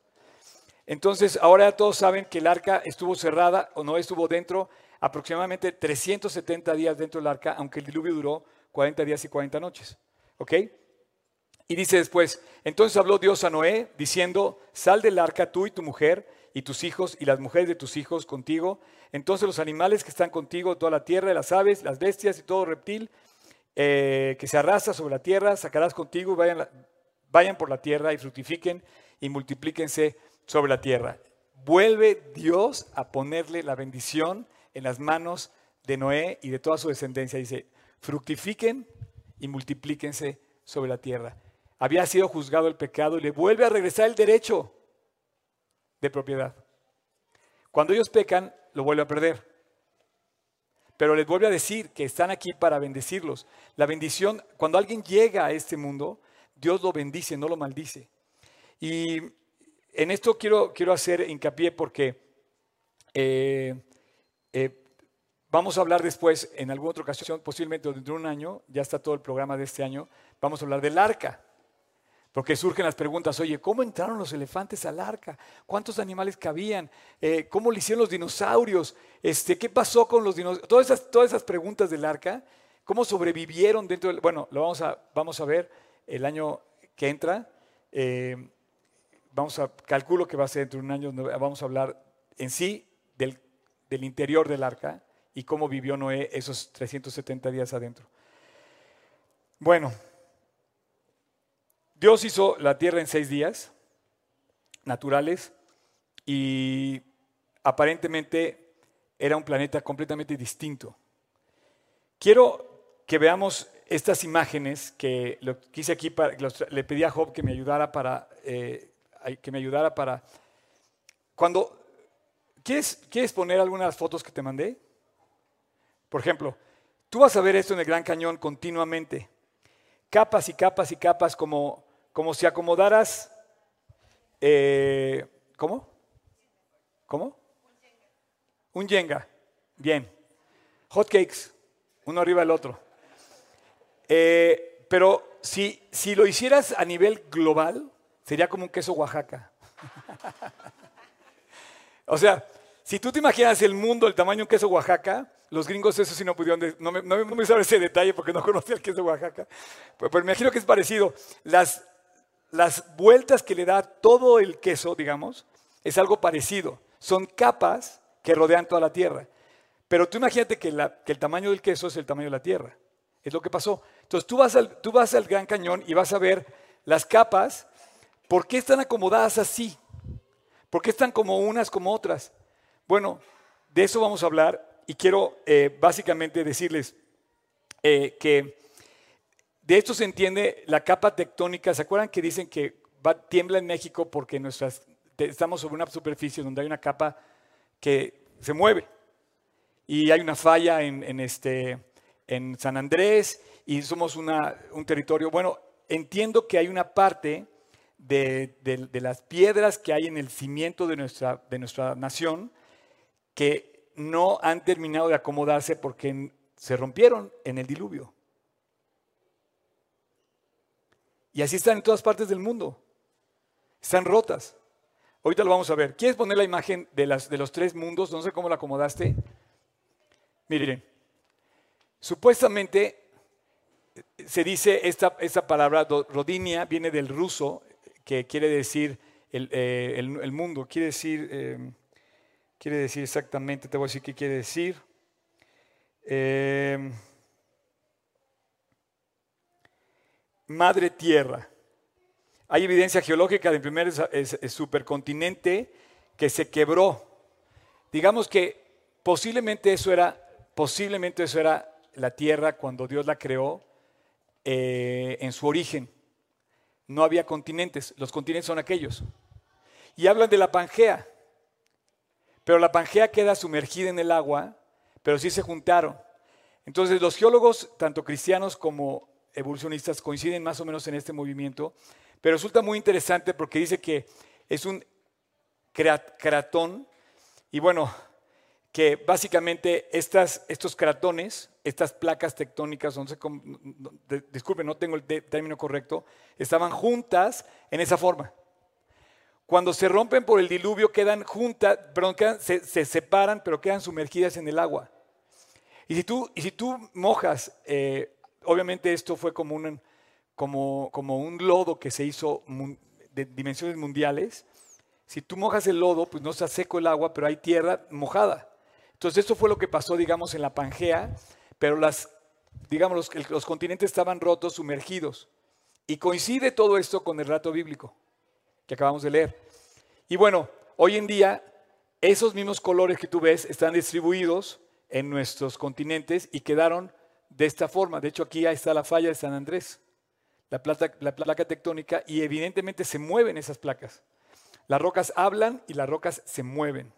Entonces, ahora todos saben que el arca estuvo cerrada o no estuvo dentro aproximadamente 370 días dentro del arca, aunque el diluvio duró 40 días y 40 noches. ¿Ok? Y dice después, entonces habló Dios a Noé diciendo, sal del arca tú y tu mujer y tus hijos y las mujeres de tus hijos contigo. Entonces los animales que están contigo, toda la tierra, las aves, las bestias y todo reptil eh, que se arrastra sobre la tierra, sacarás contigo vayan, vayan por la tierra y fructifiquen y multiplíquense sobre la tierra. Vuelve Dios a ponerle la bendición en las manos de Noé y de toda su descendencia. Dice, fructifiquen y multiplíquense sobre la tierra había sido juzgado el pecado y le vuelve a regresar el derecho de propiedad. Cuando ellos pecan, lo vuelve a perder. Pero les vuelve a decir que están aquí para bendecirlos. La bendición, cuando alguien llega a este mundo, Dios lo bendice, no lo maldice. Y en esto quiero, quiero hacer hincapié porque eh, eh, vamos a hablar después, en alguna otra ocasión, posiblemente dentro de un año, ya está todo el programa de este año, vamos a hablar del arca. Porque surgen las preguntas, oye, ¿cómo entraron los elefantes al arca? ¿Cuántos animales cabían? Eh, ¿Cómo lo hicieron los dinosaurios? Este, ¿Qué pasó con los dinosaurios? Todas esas, todas esas preguntas del arca, ¿cómo sobrevivieron dentro del... Bueno, lo vamos a, vamos a ver el año que entra. Eh, vamos a, calculo que va a ser dentro de un año, vamos a hablar en sí del, del interior del arca y cómo vivió Noé esos 370 días adentro. Bueno, Dios hizo la tierra en seis días naturales y aparentemente era un planeta completamente distinto. Quiero que veamos estas imágenes que quise aquí para, le pedí a Job que me ayudara para eh, que me ayudara para cuando ¿quieres, quieres poner algunas fotos que te mandé por ejemplo tú vas a ver esto en el Gran Cañón continuamente capas y capas y capas como como si acomodaras, eh, ¿cómo? ¿Cómo? Un yenga. Bien. Hot cakes, uno arriba del otro. Eh, pero si, si lo hicieras a nivel global, sería como un queso Oaxaca. o sea, si tú te imaginas el mundo del tamaño de un queso Oaxaca, los gringos eso sí no pudieron, no me, no me sabe ese detalle porque no conocía el queso Oaxaca, pero, pero me imagino que es parecido. Las, las vueltas que le da todo el queso, digamos, es algo parecido. Son capas que rodean toda la tierra. Pero tú imagínate que, el tamaño del queso es el tamaño de la tierra. Es lo que pasó. Entonces tú vas, al, tú vas al Gran Cañón y vas a ver las capas. ¿Por qué están acomodadas así? ¿Por qué están como unas como otras? Bueno, de eso vamos a hablar y quiero eh, básicamente decirles eh, que de esto se entiende la capa tectónica. ¿Se acuerdan que dicen que tiembla en México porque estamos sobre una superficie donde hay una capa que se mueve? Y hay una falla en, este, en San Andrés y somos un territorio. Bueno, entiendo que hay una parte de, de, las piedras que hay en el cimiento de nuestra, de nuestra nación que no han terminado de acomodarse porque se rompieron en el diluvio. Y así están en todas partes del mundo. Están rotas. Ahorita lo vamos a ver. ¿Quieres poner la imagen de, las, de los tres mundos? No sé cómo la acomodaste. Miren, supuestamente se dice esta, esta palabra, rodinia, viene del ruso, que quiere decir el, eh, mundo, quiere decir, eh, quiere decir exactamente, te voy a decir qué quiere decir. Eh, madre tierra. Hay evidencia geológica del primer supercontinente que se quebró. Digamos que posiblemente eso era, posiblemente eso era la tierra cuando Dios la creó eh, en su origen. No había continentes, los continentes son aquellos. Y hablan de la Pangea, pero la Pangea queda sumergida en el agua, pero sí se juntaron. Entonces los geólogos, tanto cristianos como evolucionistas, coinciden más o menos en este movimiento, pero resulta muy interesante porque dice que es un cratón, y bueno, que básicamente estas, estos cratones, estas placas tectónicas, no cómo, disculpen, no tengo el término correcto, estaban juntas en esa forma. Cuando se rompen por el diluvio quedan juntas, perdón, se, separan, pero quedan sumergidas en el agua. Y si tú, y si tú mojas, eh, obviamente esto fue como un, como, como un lodo que se hizo de dimensiones mundiales. Si tú mojas el lodo, pues no está seco el agua, pero hay tierra mojada. Entonces, esto fue lo que pasó, digamos, en la Pangea, pero las, digamos, los, continentes estaban rotos, sumergidos. Y coincide todo esto con el rato bíblico que acabamos de leer. Y bueno, hoy en día, esos mismos colores que tú ves están distribuidos en nuestros continentes y quedaron de esta forma. De hecho, aquí está la falla de San Andrés, la, la placa tectónica, y evidentemente se mueven esas placas. Las rocas hablan y las rocas se mueven.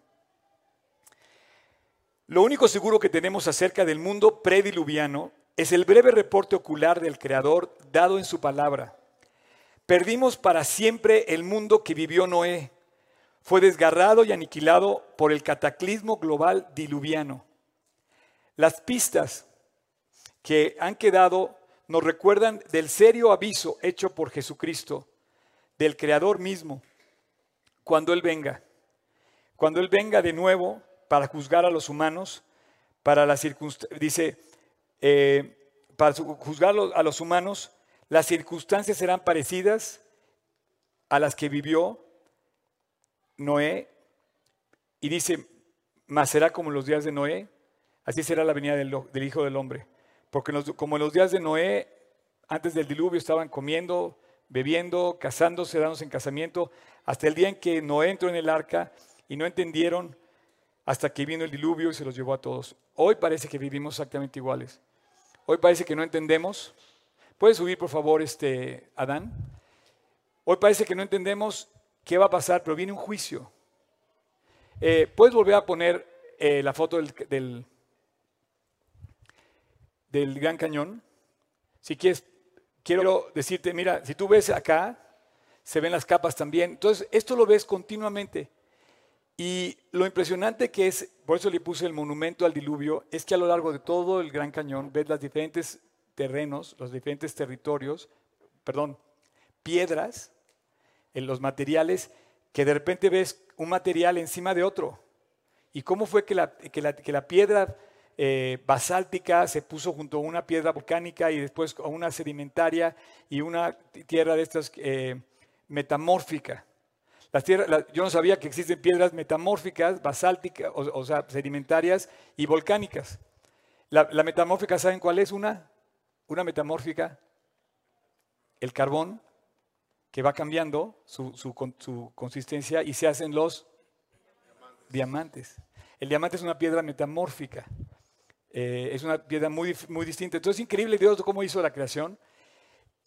Lo único seguro que tenemos acerca del mundo prediluviano es el breve reporte ocular del Creador dado en su palabra. Perdimos para siempre el mundo que vivió Noé. Fue desgarrado y aniquilado por el cataclismo global diluviano. Las pistas que han quedado nos recuerdan del serio aviso hecho por Jesucristo, del Creador mismo, cuando Él venga. Cuando Él venga de nuevo, para juzgar a los humanos, para la dice, eh, para juzgar a los humanos, las circunstancias serán parecidas a las que vivió Noé, y dice, más será como los días de Noé, así será la venida del, Hijo del Hombre. Porque como en los días de Noé, antes del diluvio estaban comiendo, bebiendo, casándose, dándose en casamiento, hasta el día en que Noé entró en el arca y no entendieron hasta que vino el diluvio y se los llevó a todos. Hoy parece que vivimos exactamente iguales. Hoy parece que no entendemos. ¿Puedes subir, por favor, este Adán? Hoy parece que no entendemos qué va a pasar, pero viene un juicio. Eh, ¿Puedes volver a poner eh, la foto del, del, del Gran Cañón? Si quieres, quiero decirte, mira, si tú ves acá, se ven las capas también. Entonces, esto lo ves continuamente. Y lo impresionante que es, por eso le puse el monumento al diluvio, es que a lo largo de todo el Gran Cañón ves los diferentes terrenos, los diferentes territorios, perdón, piedras, en los materiales, que de repente ves un material encima de otro. ¿Y cómo fue que la, que la, piedra eh, basáltica se puso junto a una piedra volcánica y después a una sedimentaria y una tierra de estas eh, metamórfica? yo no sabía que existen piedras metamórficas, basálticas, o, sea, sedimentarias y volcánicas. La, metamórfica, ¿saben cuál es una? Una metamórfica, el carbón, que va cambiando su, consistencia y se hacen los diamantes. El diamante es una piedra metamórfica. Eh, es una piedra muy, muy distinta. Entonces es increíble Dios cómo hizo la creación.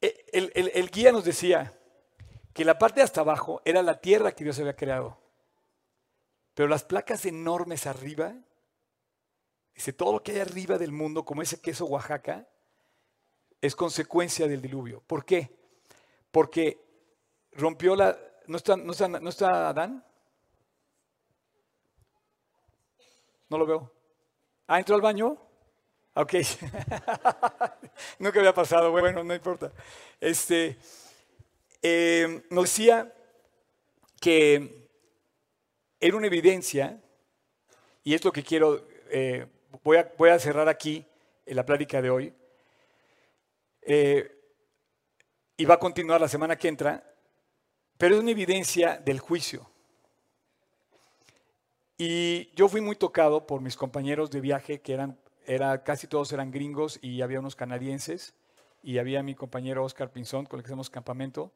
Eh, el guía nos decía, que la parte de hasta abajo era la tierra que Dios había creado. Pero las placas enormes arriba, dice, todo lo que hay arriba del mundo, como ese queso Oaxaca, es consecuencia del diluvio. ¿Por qué? Porque rompió la... ¿No está, no está, no está Adán? No lo veo. ¿Ah, entró al baño? Ok. Nunca había pasado, bueno, no importa. Este, eh, nos decía que era una evidencia, y es lo que quiero, eh, voy, a, voy, a, cerrar aquí en la plática de hoy, eh, y va a continuar la semana que entra, pero es una evidencia del juicio. Y yo fui muy tocado por mis compañeros de viaje, que eran, era, casi todos eran gringos y había unos canadienses, y había mi compañero Oscar Pinzón, con el que hacemos campamento,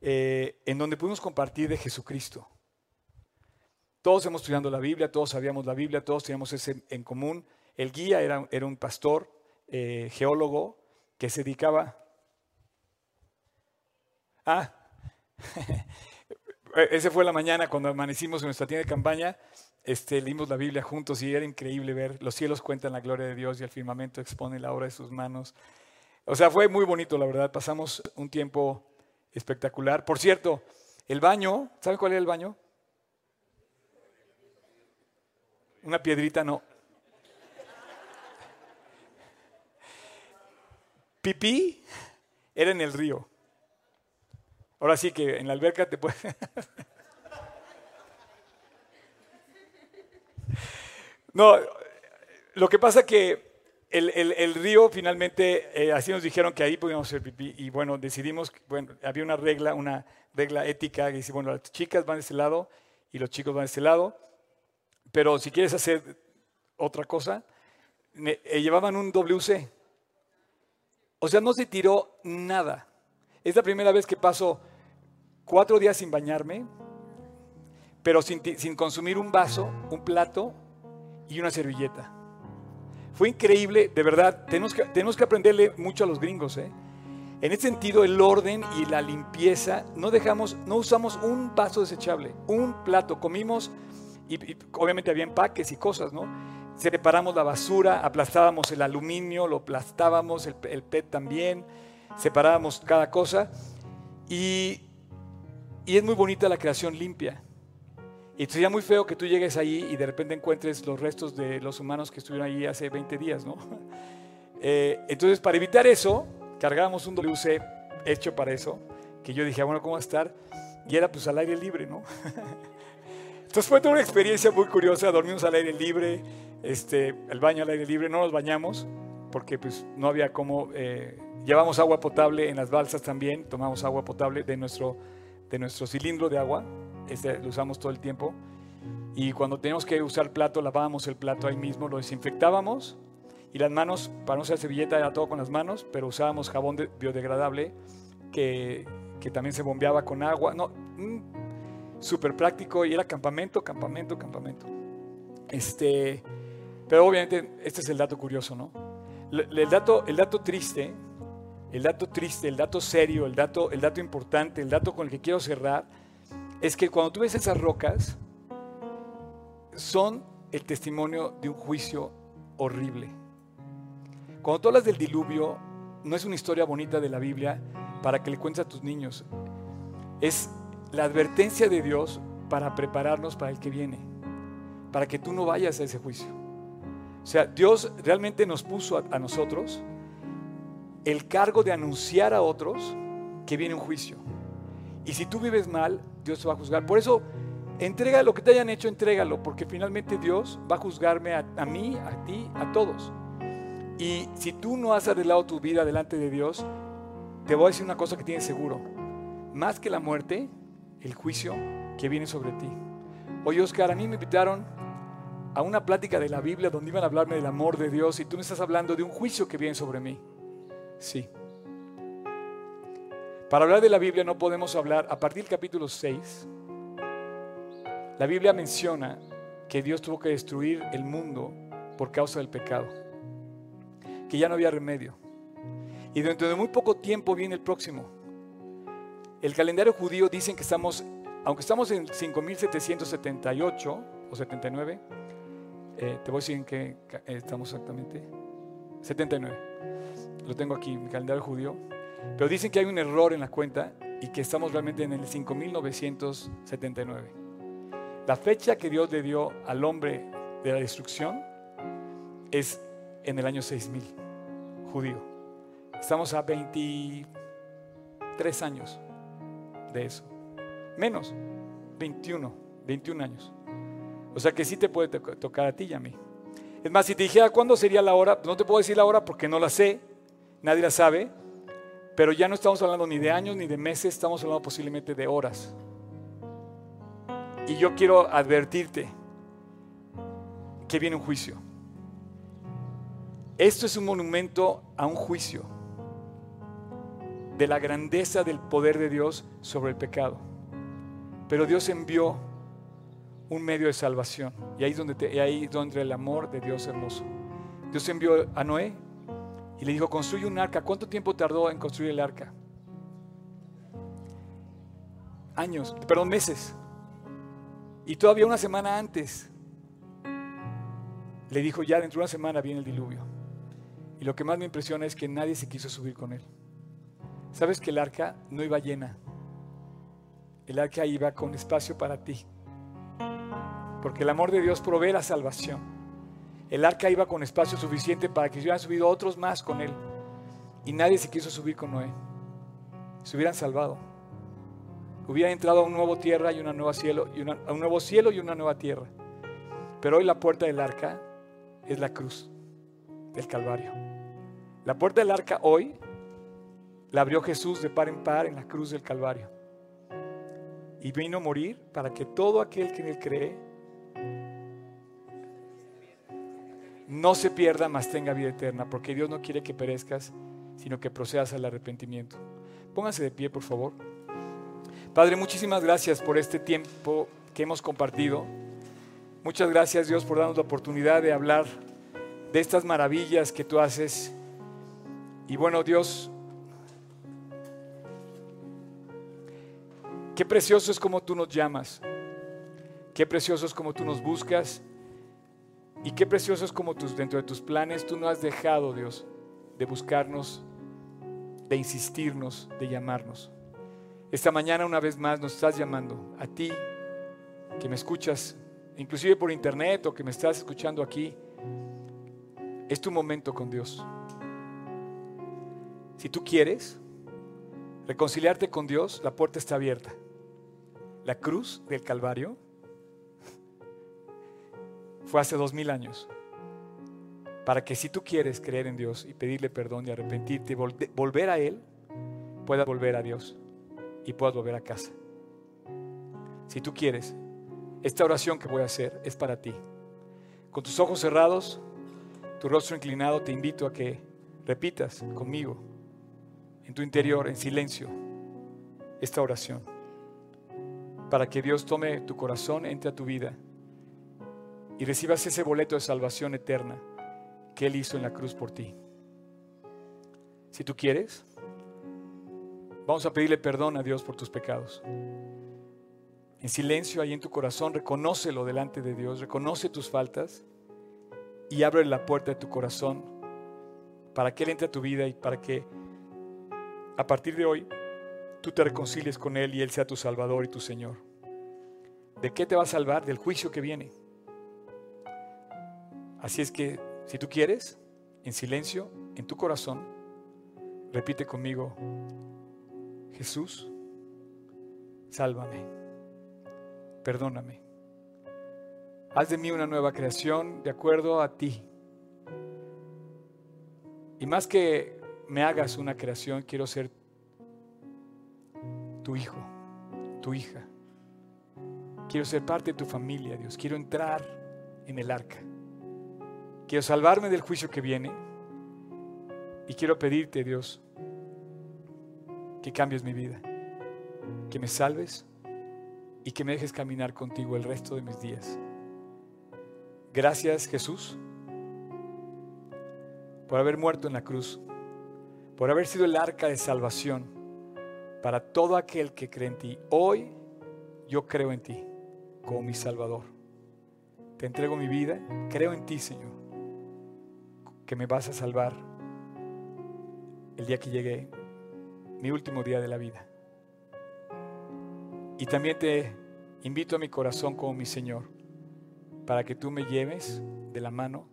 eh, en donde pudimos compartir de Jesucristo. Todos hemos estudiado la Biblia, todos sabíamos la Biblia, todos teníamos ese en común. El guía era, era un pastor, eh, geólogo, que se dedicaba... Ah, ese fue la mañana cuando amanecimos en nuestra tienda de campaña, este, leímos la Biblia juntos y era increíble ver, los cielos cuentan la gloria de Dios y el firmamento expone la obra de sus manos. O sea, fue muy bonito, la verdad, pasamos un tiempo espectacular. Por cierto, el baño, ¿saben cuál era el baño? Una piedrita, no. Pipí era en el río. Ahora sí que en la alberca te puedes... no, lo que pasa que el, río finalmente, eh, así nos dijeron que ahí podíamos hacer pipí y bueno, decidimos, bueno, había una regla, una regla ética que dice, bueno, las chicas van de este lado y los chicos van de este lado, pero si quieres hacer otra cosa, eh, llevaban un WC. O sea, no se tiró nada. Es la primera vez que paso cuatro días sin bañarme, pero sin, sin consumir un vaso, un plato y una servilleta. Fue increíble, de verdad. Tenemos que, tenemos que aprenderle mucho a los gringos. ¿eh? En ese sentido, el orden y la limpieza, no dejamos, no usamos un vaso desechable, un plato. Comimos y, obviamente había empaques y cosas, ¿no? Separamos la basura, aplastábamos el aluminio, lo aplastábamos, el, el PET también, separábamos cada cosa. Y, y es muy bonita la creación limpia. Y sería muy feo que tú llegues ahí y de repente encuentres los restos de los humanos que estuvieron ahí hace 20 días, ¿no? Eh, entonces, para evitar eso, cargábamos un WC hecho para eso, que yo dije, ah, bueno, ¿cómo va a estar? Y era pues al aire libre, ¿no? Entonces fue toda una experiencia muy curiosa, dormimos al aire libre, este, el baño al aire libre, no nos bañamos, porque pues no había cómo, eh, llevamos agua potable en las balsas también, tomamos agua potable de nuestro, de nuestro cilindro de agua, este, lo usamos todo el tiempo. Y cuando teníamos que usar plato, lavábamos el plato ahí mismo, lo desinfectábamos. Y las manos, para no usar servilleta, era todo con las manos, pero usábamos jabón biodegradable que, que, también se bombeaba con agua. No, súper práctico y era campamento, campamento, campamento. Este, pero obviamente este es el dato curioso, ¿no? El dato, el dato triste, el dato triste, el dato serio, el dato, el dato importante, el dato con el que quiero cerrar es que cuando tú ves esas rocas, son el testimonio de un juicio horrible. Cuando tú hablas del diluvio, no es una historia bonita de la Biblia para que le cuentes a tus niños. Es la advertencia de Dios para prepararnos para el que viene, para que tú no vayas a ese juicio. O sea, Dios realmente nos puso a, a nosotros el cargo de anunciar a otros que viene un juicio. Y si tú vives mal, Dios va a juzgar. Por eso, entrega lo que te hayan hecho, entrégalo, porque finalmente Dios va a juzgarme a, mí, a ti, a todos. Y si tú no has arreglado tu vida delante de Dios, te voy a decir una cosa que tienes seguro. Más que la muerte, el juicio que viene sobre ti. Oye, Oscar, a mí me invitaron a una plática de la Biblia donde iban a hablarme del amor de Dios y tú me estás hablando de un juicio que viene sobre mí. Sí. Para hablar de la Biblia no podemos hablar, a partir del capítulo 6, la Biblia menciona que Dios tuvo que destruir el mundo por causa del pecado, que ya no había remedio. Y dentro de muy poco tiempo viene el próximo. El calendario judío dicen que estamos, aunque estamos en 5778 o 79, eh, te voy a decir en qué estamos exactamente. 79. Lo tengo aquí, mi calendario judío. Pero dicen que hay un error en la cuenta y que estamos realmente en el 5979. La fecha que Dios le dio al hombre de la destrucción es en el año 6000, judío. Estamos a 23 años de eso. Menos, 21, 21 años. O sea que sí te puede tocar a ti y a mí. Es más, si te dijera cuándo sería la hora, no te puedo decir la hora porque no la sé, nadie la sabe, pero ya no estamos hablando ni de años ni de meses, estamos hablando posiblemente de horas. Y yo quiero advertirte que viene un juicio. Esto es un monumento a un juicio de la grandeza del poder de Dios sobre el pecado. Pero Dios envió un medio de salvación. Y ahí es donde, ahí donde el amor de Dios hermoso. Dios envió a Noé y le dijo, construye un arca. ¿Cuánto tiempo tardó en construir el arca? Años, perdón, meses. Y todavía una semana antes le dijo, ya dentro de una semana viene el diluvio. Y lo que más me impresiona es que nadie se quiso subir con él. ¿Sabes que el arca no iba llena? El arca iba con espacio para ti. Porque el amor de Dios provee la salvación. El arca iba con espacio suficiente para que se hubieran subido otros más con él. Y nadie se quiso subir con Noé. Se hubieran salvado. Hubieran entrado a un nuevo tierra y una nueva cielo y a un nuevo cielo y una nueva tierra. Pero hoy la puerta del arca es la cruz del Calvario. La puerta del arca hoy la abrió Jesús de par en par en la cruz del Calvario. Y vino a morir para que todo aquel que en él cree no se pierda, mas tenga vida eterna, porque Dios no quiere que perezcas, sino que procedas al arrepentimiento. Póngase de pie, por favor. Padre, muchísimas gracias por este tiempo que hemos compartido. Muchas gracias Dios por darnos la oportunidad de hablar de estas maravillas que tú haces. Y bueno Dios, qué precioso es como tú nos llamas. Qué precioso es como tú nos buscas. Y qué precioso es como tus, dentro de tus planes tú no has dejado, Dios, de buscarnos, de insistirnos, de llamarnos. Esta mañana una vez más nos estás llamando a ti que me escuchas inclusive por internet o que me estás escuchando aquí, es tu momento con Dios. Si tú quieres reconciliarte con Dios, la puerta está abierta. La cruz del Calvario fue hace dos mil años. Para que si tú quieres creer en Dios y pedirle perdón y arrepentirte y volver a Él, puedas volver a Dios y puedas volver a casa. Si tú quieres, esta oración que voy a hacer es para ti. Con tus ojos cerrados, tu rostro inclinado, te invito a que repitas conmigo en tu interior, en silencio, esta oración. Para que Dios tome tu corazón, entre a tu vida y recibas ese boleto de salvación eterna que Él hizo en la cruz por ti. Si tú quieres, vamos a pedirle perdón a Dios por tus pecados en silencio ahí en tu corazón, reconócelo delante de Dios, reconoce tus faltas y abre la puerta de tu corazón para que Él entre a tu vida y para que a partir de hoy tú te reconcilies con Él y Él sea tu Salvador y tu Señor. ¿De qué te va a salvar? Del juicio que viene. Así es que si tú quieres, en silencio, en tu corazón, repite conmigo, Jesús, sálvame perdóname. Haz de mí una nueva creación de acuerdo a ti. Y más que me hagas una creación, quiero ser tu hijo, tu hija. Quiero ser parte de tu familia, Dios. Quiero entrar en el arca. Quiero salvarme del juicio que viene. Y quiero pedirte, Dios, que cambies mi vida. Que me salves y que me dejes caminar contigo el resto de mis días. Gracias Jesús por haber muerto en la cruz, por haber sido el arca de salvación para todo aquel que cree en ti. Hoy yo creo en ti como mi Salvador. Te entrego mi vida, creo en ti Señor, que me vas a salvar el día que llegue mi último día de la vida. Y también te invito a mi corazón como mi Señor, para que tú me lleves de la mano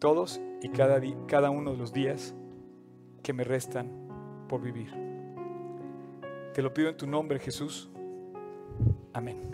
todos y cada, cada uno de los días que me restan por vivir. Te lo pido en tu nombre, Jesús. Amén.